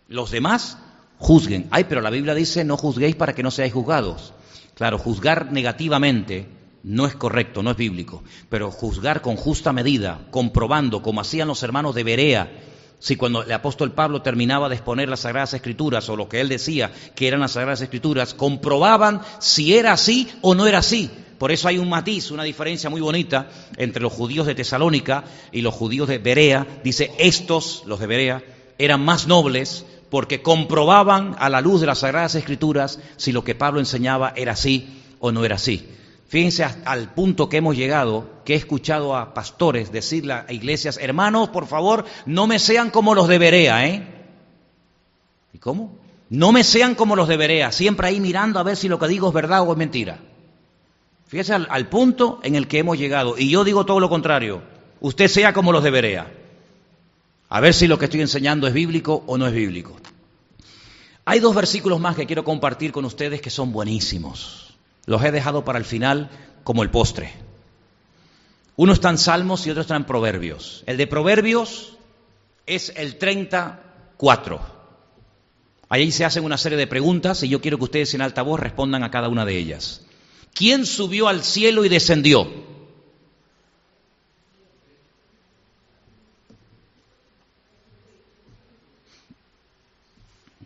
Los demás juzguen. Ay, pero la Biblia dice no juzguéis para que no seáis juzgados. Claro, juzgar negativamente no es correcto, no es bíblico, pero juzgar con justa medida, comprobando, como hacían los hermanos de Berea, si cuando el apóstol Pablo terminaba de exponer las Sagradas Escrituras o lo que él decía que eran las Sagradas Escrituras, comprobaban si era así o no era así. Por eso hay un matiz, una diferencia muy bonita entre los judíos de Tesalónica y los judíos de Berea. Dice, estos, los de Berea, eran más nobles porque comprobaban a la luz de las Sagradas Escrituras si lo que Pablo enseñaba era así o no era así. Fíjense al punto que hemos llegado, que he escuchado a pastores decirle a iglesias, hermanos, por favor, no me sean como los de Berea, ¿eh? ¿Y cómo? No me sean como los de Berea, siempre ahí mirando a ver si lo que digo es verdad o es mentira. Fíjense al, al punto en el que hemos llegado. Y yo digo todo lo contrario, usted sea como los de Berea. A ver si lo que estoy enseñando es bíblico o no es bíblico. Hay dos versículos más que quiero compartir con ustedes que son buenísimos. Los he dejado para el final como el postre. Uno está en Salmos y otro está en Proverbios. El de Proverbios es el 34. Ahí se hacen una serie de preguntas y yo quiero que ustedes en alta voz respondan a cada una de ellas. ¿Quién subió al cielo y descendió?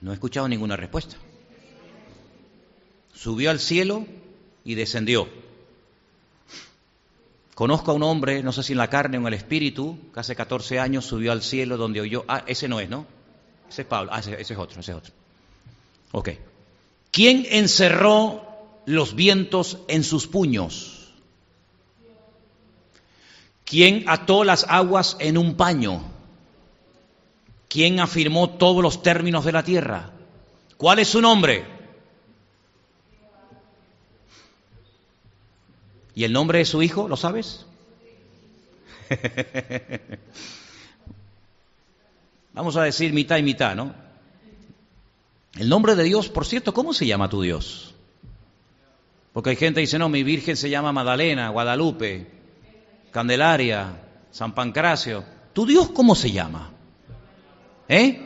No he escuchado ninguna respuesta. Subió al cielo y descendió. Conozco a un hombre, no sé si en la carne o en el espíritu, que hace 14 años subió al cielo donde oyó. Ah, ese no es, ¿no? Ese es Pablo. Ah, ese, es otro, ese es otro. Ok. ¿Quién encerró los vientos en sus puños? ¿Quién ató las aguas en un paño? ¿Quién afirmó todos los términos de la tierra? ¿Cuál es su nombre? ¿Y el nombre de su hijo? ¿Lo sabes? Vamos a decir mitad y mitad, ¿no? El nombre de Dios, por cierto, ¿cómo se llama tu Dios? Porque hay gente que dice, no, mi Virgen se llama Magdalena, Guadalupe, Candelaria, San Pancracio. ¿Tu Dios cómo se llama? ¿Eh?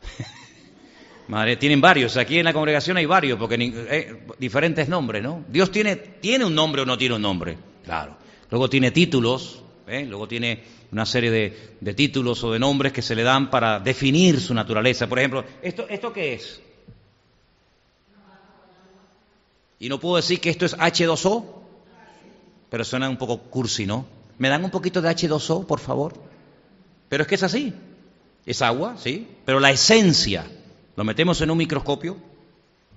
Madre, tienen varios. Aquí en la congregación hay varios, porque eh, diferentes nombres, ¿no? Dios tiene, tiene un nombre o no tiene un nombre, claro. Luego tiene títulos, ¿eh? luego tiene una serie de, de, títulos o de nombres que se le dan para definir su naturaleza. Por ejemplo, ¿esto, ¿esto qué es? Y no puedo decir que esto es H2O, pero suena un poco cursi, ¿no? ¿Me dan un poquito de H2O, por favor? Pero es que es así. Es agua, sí, pero la esencia, lo metemos en un microscopio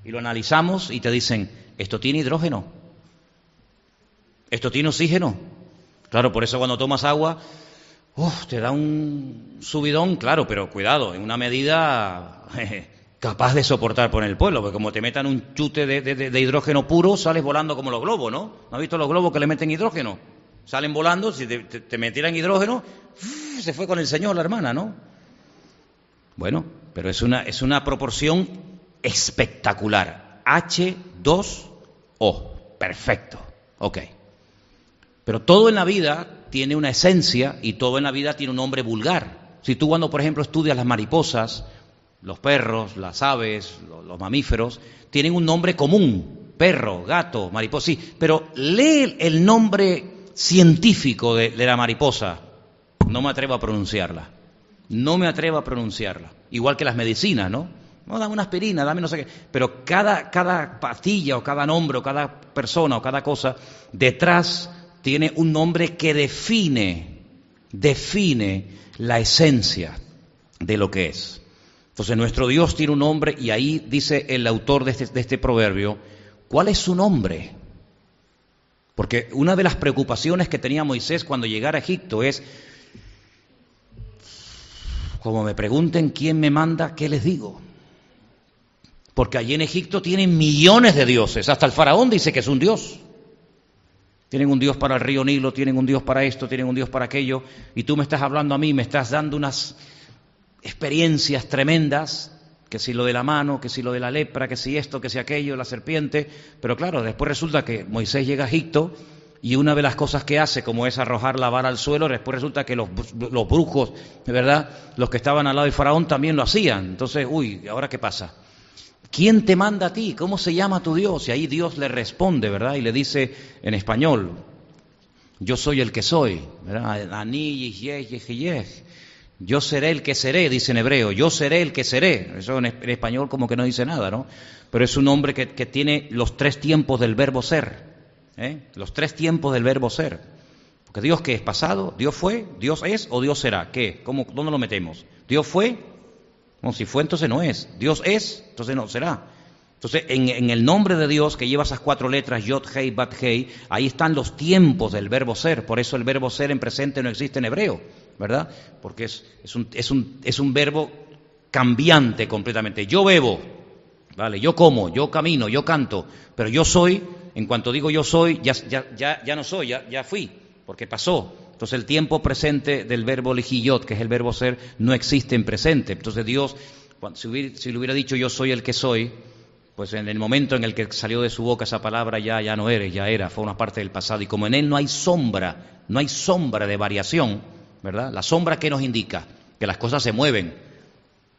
y lo analizamos y te dicen, esto tiene hidrógeno. ¿Esto tiene oxígeno? Claro, por eso cuando tomas agua, te da un subidón, claro, pero cuidado, en una medida capaz de soportar por el pueblo, porque como te metan un chute de, hidrógeno puro, sales volando como los globos, ¿no? ¿No has visto los globos que le meten hidrógeno? Salen volando, si te, te metieran hidrógeno, se fue con el Señor la hermana, ¿no? Bueno, pero es una, es una proporción espectacular. H2O. Perfecto. Ok. Pero todo en la vida tiene una esencia y todo en la vida tiene un nombre vulgar. Si tú cuando, por ejemplo, estudias las mariposas, los perros, las aves, los, mamíferos, tienen un nombre común. Perro, gato, mariposa, sí. Pero lee el nombre científico de la mariposa. No me atrevo a pronunciarla. No me atrevo a pronunciarla. Igual que las medicinas, ¿no? No, dame una aspirina, dame no sé qué. Pero cada, cada pastilla o cada nombre o cada persona o cada cosa detrás tiene un nombre que define, define la esencia de lo que es. Entonces nuestro Dios tiene un nombre y ahí dice el autor de este, de este proverbio, ¿cuál es su nombre? Porque una de las preocupaciones que tenía Moisés cuando llegara a Egipto es, como me pregunten quién me manda, ¿qué les digo? Porque allí en Egipto tienen millones de dioses. Hasta el faraón dice que es un dios. Tienen un dios para el río Nilo, tienen un dios para esto, tienen un dios para aquello. Y tú me estás hablando a mí, me estás dando unas experiencias tremendas, que si lo de la mano, que si lo de la lepra, que si esto, que si aquello, la serpiente. Pero claro, después resulta que Moisés llega a Egipto y una de las cosas que hace, como es arrojar la vara al suelo, después resulta que los, los brujos, ¿verdad? Los que estaban al lado del faraón también lo hacían. Entonces, uy, ¿ahora qué pasa? ¿Quién te manda a ti? ¿Cómo se llama tu Dios? Y ahí Dios le responde, ¿verdad? Y le dice en español, yo soy el que soy, ¿verdad? Yo seré el que seré, dice en hebreo, yo seré el que seré. Eso en español como que no dice nada, ¿no? Pero es un hombre que, tiene los tres tiempos del verbo ser. ¿eh? los tres tiempos del verbo ser. Porque Dios que es pasado, Dios fue, Dios es o Dios será. ¿Qué? ¿Cómo, ¿Dónde lo metemos? Dios fue, no, si fue entonces no es. Dios es, entonces no será. Entonces, en, el nombre de Dios que lleva esas cuatro letras, Yod, Hei, Bat, Hei, ahí están los tiempos del verbo ser. Por eso el verbo ser en presente no existe en hebreo, ¿verdad? Porque es, es, un, es, un, es un verbo cambiante completamente. Yo bebo, ¿vale? Yo como, yo camino, yo canto, pero yo soy en cuanto digo yo soy, ya, ya, ya, no soy, ya, ya, fui, porque pasó. Entonces el tiempo presente del verbo lijillot, que es el verbo ser, no existe en presente. Entonces Dios, si, hubiera, si le hubiera dicho yo soy el que soy, pues en el momento en el que salió de su boca esa palabra ya, ya no eres, ya era, fue una parte del pasado. Y como en él no hay sombra, no hay sombra de variación, ¿verdad? La sombra que nos indica que las cosas se mueven,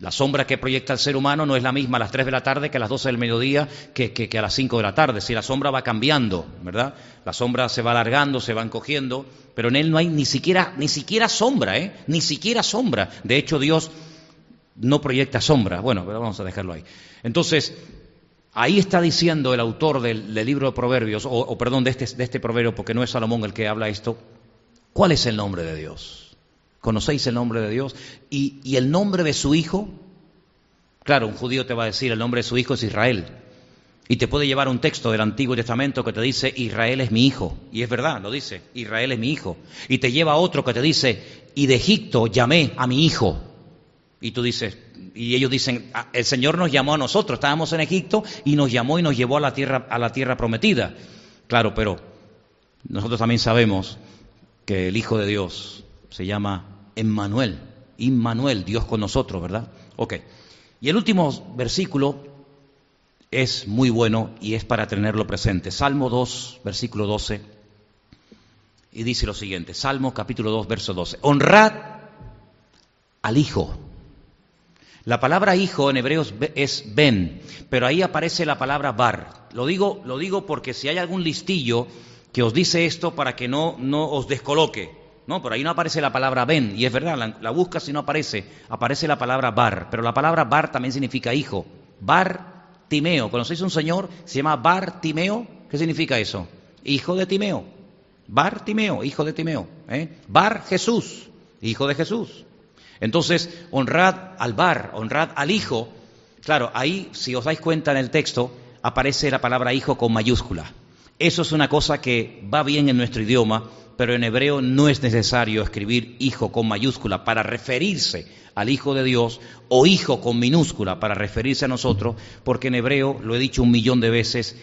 la sombra que proyecta el ser humano no es la misma a las 3 de la tarde que a las 12 del mediodía que, a las 5 de la tarde. Si la sombra va cambiando, ¿verdad? La sombra se va alargando, se va encogiendo, pero en él no hay ni siquiera, ni siquiera sombra, ¿eh? Ni siquiera sombra. De hecho, Dios no proyecta sombra. Bueno, pero vamos a dejarlo ahí. Entonces, ahí está diciendo el autor del, libro de Proverbios, o, perdón, de este, de este proverbio, porque no es Salomón el que habla esto, ¿cuál es el nombre de Dios? ¿Conocéis el nombre de Dios? ¿Y, el nombre de su hijo? Claro, un judío te va a decir, el nombre de su hijo es Israel. Y te puede llevar un texto del Antiguo Testamento que te dice, Israel es mi hijo. Y es verdad, lo dice, Israel es mi hijo. Y te lleva otro que te dice, y de Egipto llamé a mi hijo. Y tú dices, y ellos dicen, ah, el Señor nos llamó a nosotros, estábamos en Egipto y nos llamó y nos llevó a la tierra, a la tierra prometida. Claro, pero nosotros también sabemos que el Hijo de Dios se llama Emmanuel, Immanuel, Dios con nosotros, ¿verdad? Ok. Y el último versículo es muy bueno y es para tenerlo presente. Salmo 2, versículo 12. Y dice lo siguiente, Salmo capítulo 2, verso 12. Honrad al Hijo. La palabra hijo en hebreo es ben, pero ahí aparece la palabra bar. Lo digo, lo digo porque si hay algún listillo que os dice esto para que no, no os descoloque. No, por ahí no aparece la palabra ben, y es verdad, la, la buscas y no aparece, aparece la palabra bar, pero la palabra bar también significa hijo. Bar Timeo, ¿conocéis un señor? Se llama Bar Timeo, ¿qué significa eso? Hijo de Timeo. Bar Timeo, hijo de Timeo. ¿eh? Bar Jesús, hijo de Jesús. Entonces, honrad al bar, honrad al hijo. Claro, ahí, si os dais cuenta en el texto, aparece la palabra hijo con mayúscula. Eso es una cosa que va bien en nuestro idioma, pero en hebreo no es necesario escribir hijo con mayúscula para referirse al Hijo de Dios o hijo con minúscula para referirse a nosotros, porque en hebreo, lo he dicho un millón de veces,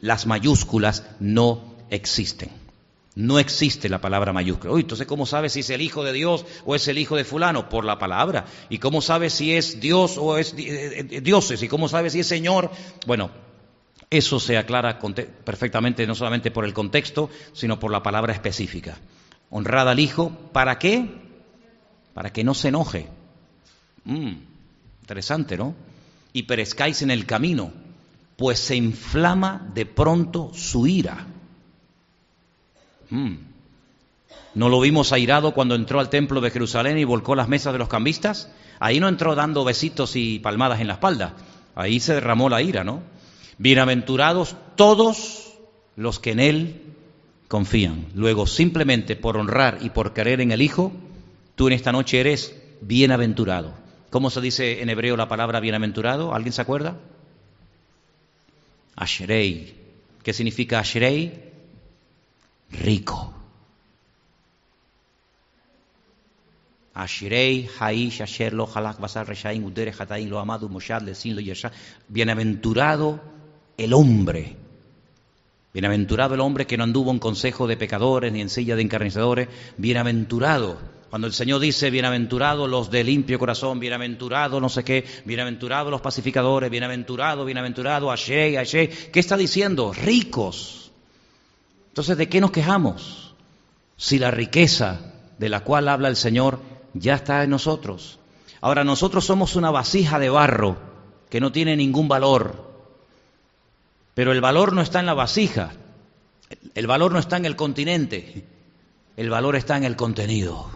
las mayúsculas no existen. No existe la palabra mayúscula. Uy, entonces, ¿cómo sabes si es el Hijo de Dios o es el Hijo de fulano? Por la palabra. ¿Y cómo sabes si es Dios o es eh, eh, dioses? ¿Y cómo sabes si es Señor? Bueno, eso se aclara perfectamente no solamente por el contexto, sino por la palabra específica. Honrad al Hijo, ¿para qué? Para que no se enoje. Mm, interesante, ¿no? Y perezcáis en el camino, pues se inflama de pronto su ira. Mm. ¿No lo vimos airado cuando entró al templo de Jerusalén y volcó las mesas de los cambistas? Ahí no entró dando besitos y palmadas en la espalda. Ahí se derramó la ira, ¿no? Bienaventurados todos los que en Él confían. Luego, simplemente por honrar y por creer en el Hijo, tú en esta noche eres bienaventurado. ¿Cómo se dice en hebreo la palabra bienaventurado? ¿Alguien se acuerda? Ashrei. ¿Qué significa Ashrei? Rico. Ashrei, Haish, Asher, Lo, Basar, Reshaim, Udere, Hataim, Lo, Amadu, Moshad, Lo. Bienaventurado el hombre. Bienaventurado el hombre que no anduvo en consejo de pecadores ni en silla de encarnizadores. Bienaventurado. Cuando el Señor dice, bienaventurados los de limpio corazón, bienaventurados no sé qué, bienaventurados los pacificadores, bienaventurados, bienaventurados, ashe, ashe. ¿Qué está diciendo? Ricos. Entonces, ¿de qué nos quejamos? Si la riqueza de la cual habla el Señor ya está en nosotros. Ahora, nosotros somos una vasija de barro que no tiene ningún valor. Pero el valor no está en la vasija, el valor no está en el continente, el valor está en el contenido.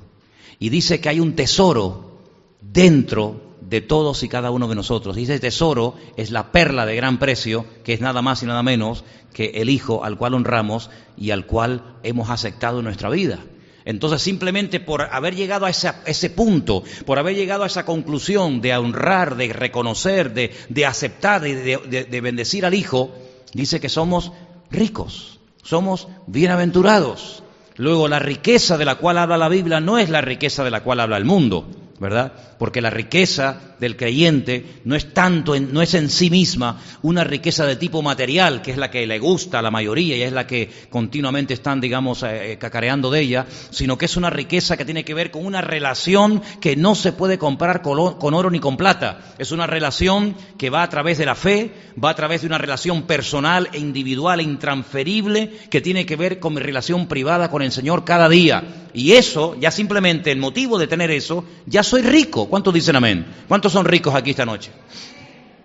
Y dice que hay un tesoro dentro de todos y cada uno de nosotros. Dice tesoro es la perla de gran precio, que es nada más y nada menos que el Hijo al cual honramos y al cual hemos aceptado en nuestra vida. Entonces, simplemente por haber llegado a ese, punto, por haber llegado a esa conclusión de honrar, de reconocer, de, aceptar, de, de bendecir al Hijo, dice que somos ricos, somos bienaventurados. Luego, la riqueza de la cual habla la Biblia no es la riqueza de la cual habla el mundo. ¿verdad? Porque la riqueza del creyente no es tanto, no es en sí misma una riqueza de tipo material, que es la que le gusta a la mayoría y es la que continuamente están, digamos, eh, eh, cacareando de ella, sino que es una riqueza que tiene que ver con una relación que no se puede comprar con oro ni con plata. Es una relación que va a través de la fe, va a través de una relación personal e individual e intransferible que tiene que ver con mi relación privada con el Señor cada día. Y eso, ya simplemente el motivo de tener eso, ya soy rico. ¿Cuántos dicen amén? ¿Cuántos son ricos aquí esta noche?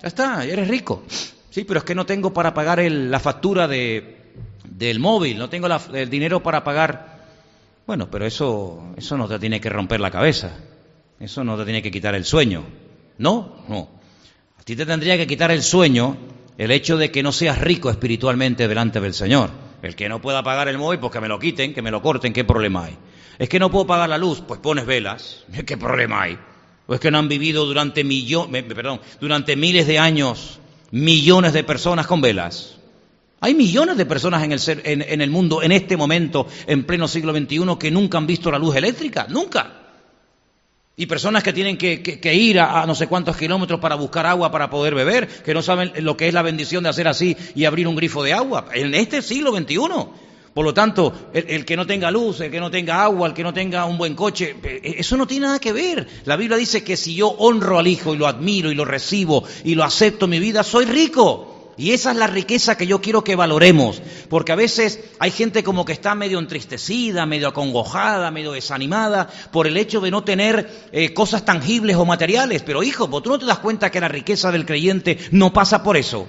Ya está, eres rico. Sí, pero es que no tengo para pagar la factura de, del móvil, no tengo el dinero para pagar. Bueno, pero eso, eso no te tiene que romper la cabeza. Eso no te tiene que quitar el sueño. ¿No? No. A ti te tendría que quitar el sueño el hecho de que no seas rico espiritualmente delante del Señor. El que no pueda pagar el móvil, pues que me lo quiten, que me lo corten, ¿qué problema hay? Es que no puedo pagar la luz, pues pones velas. ¿Qué problema hay? O es que no han vivido durante millones, perdón, durante miles de años millones de personas con velas. Hay millones de personas en el, en, el mundo en este momento, en pleno siglo XXI, que nunca han visto la luz eléctrica, nunca. Y personas que tienen que, ir a, a, no sé cuántos kilómetros para buscar agua para poder beber, que no saben lo que es la bendición de hacer así y abrir un grifo de agua. En este siglo XXI. Por lo tanto, el, que no tenga luz, el que no tenga agua, el que no tenga un buen coche, eh, eso no tiene nada que ver. La Biblia dice que si yo honro al Hijo y lo admiro y lo recibo y lo acepto en mi vida, soy rico. Y esa es la riqueza que yo quiero que valoremos, porque a veces hay gente como que está medio entristecida, medio acongojada, medio desanimada por el hecho de no tener eh, cosas tangibles o materiales. Pero hijo, ¿tú no te das cuenta que la riqueza del creyente no pasa por eso?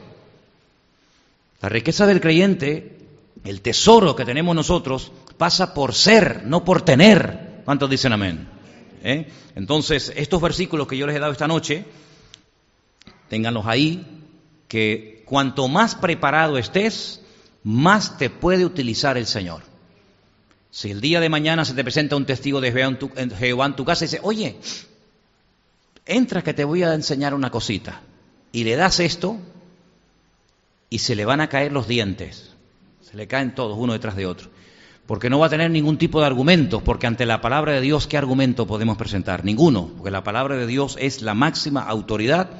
La riqueza del creyente el tesoro que tenemos nosotros pasa por ser, no por tener. ¿Cuántos dicen amén? ¿Eh? Entonces, estos versículos que yo les he dado esta noche, ténganlos ahí, que cuanto más preparado estés, más te puede utilizar el Señor. Si el día de mañana se te presenta un testigo de Jehová en tu, casa y dice, oye, entra que te voy a enseñar una cosita, y le das esto, y se le van a caer los dientes Se le caen todos uno detrás de otro. Porque no va a tener ningún tipo de argumentos, porque ante la palabra de Dios, ¿qué argumento podemos presentar? Ninguno, porque la palabra de Dios es la máxima autoridad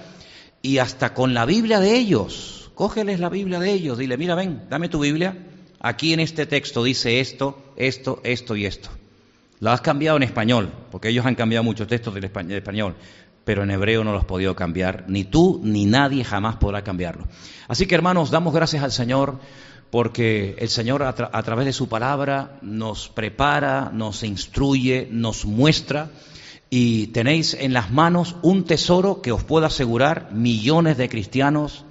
y hasta con la Biblia de ellos. Cógeles la Biblia de ellos, dile, mira, ven, dame tu Biblia. Aquí en este texto dice esto, esto, esto y esto. La has cambiado en español, porque ellos han cambiado muchos textos del español, pero en hebreo no los has cambiar, ni tú ni nadie jamás podrá cambiarlo. Así que hermanos, damos gracias al Señor porque el Señor a, través de su palabra nos prepara, nos instruye, nos muestra y tenéis en las manos un tesoro que os puedo asegurar millones de cristianos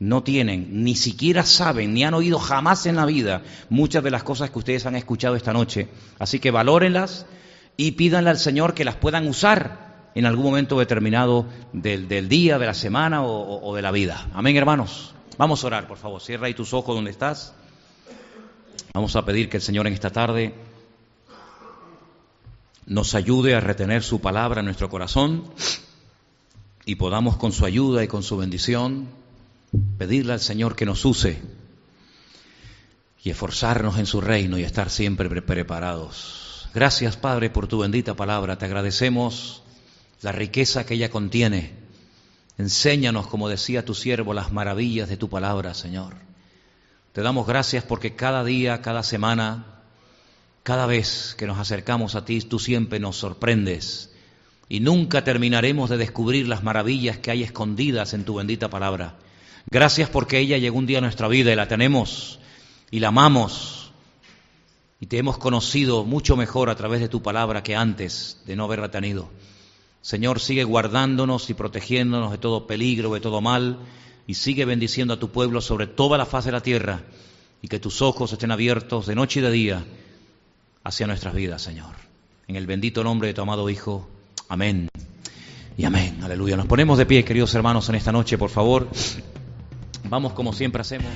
no tienen, ni siquiera saben, ni han oído jamás en la vida muchas de las cosas que ustedes han escuchado esta noche. Así que valórenlas y pídanle al Señor que las puedan usar en algún momento determinado del, día, de la semana o de la vida. Amén, hermanos. Vamos a orar, por favor. Cierra ahí tus ojos donde estás. Vamos a pedir que el Señor en esta tarde nos ayude a retener su palabra en nuestro corazón y podamos con su ayuda y con su bendición pedirle al Señor que nos use y esforzarnos en su reino y estar siempre preparados. Gracias, Padre, por tu bendita palabra. Te agradecemos la riqueza que ella contiene Enséñanos, como decía tu siervo, las maravillas de tu palabra, Señor. Te damos gracias porque cada día, cada semana, cada vez que nos acercamos a ti, tú siempre nos sorprendes y nunca terminaremos de descubrir las maravillas que hay escondidas en tu bendita palabra. Gracias porque ella llegó un día a nuestra vida y la tenemos y la amamos y te hemos conocido mucho mejor a través de tu palabra que antes de no haberla tenido. Señor, sigue guardándonos y protegiéndonos de todo peligro, de todo mal, y sigue bendiciendo a tu pueblo sobre toda la faz de la tierra, y que tus ojos estén abiertos de noche y de día hacia nuestras vidas, Señor. En el bendito nombre de tu amado Hijo. Amén. Y amén. Aleluya. Nos ponemos de pie, queridos hermanos, en esta noche, por favor. Vamos como siempre hacemos.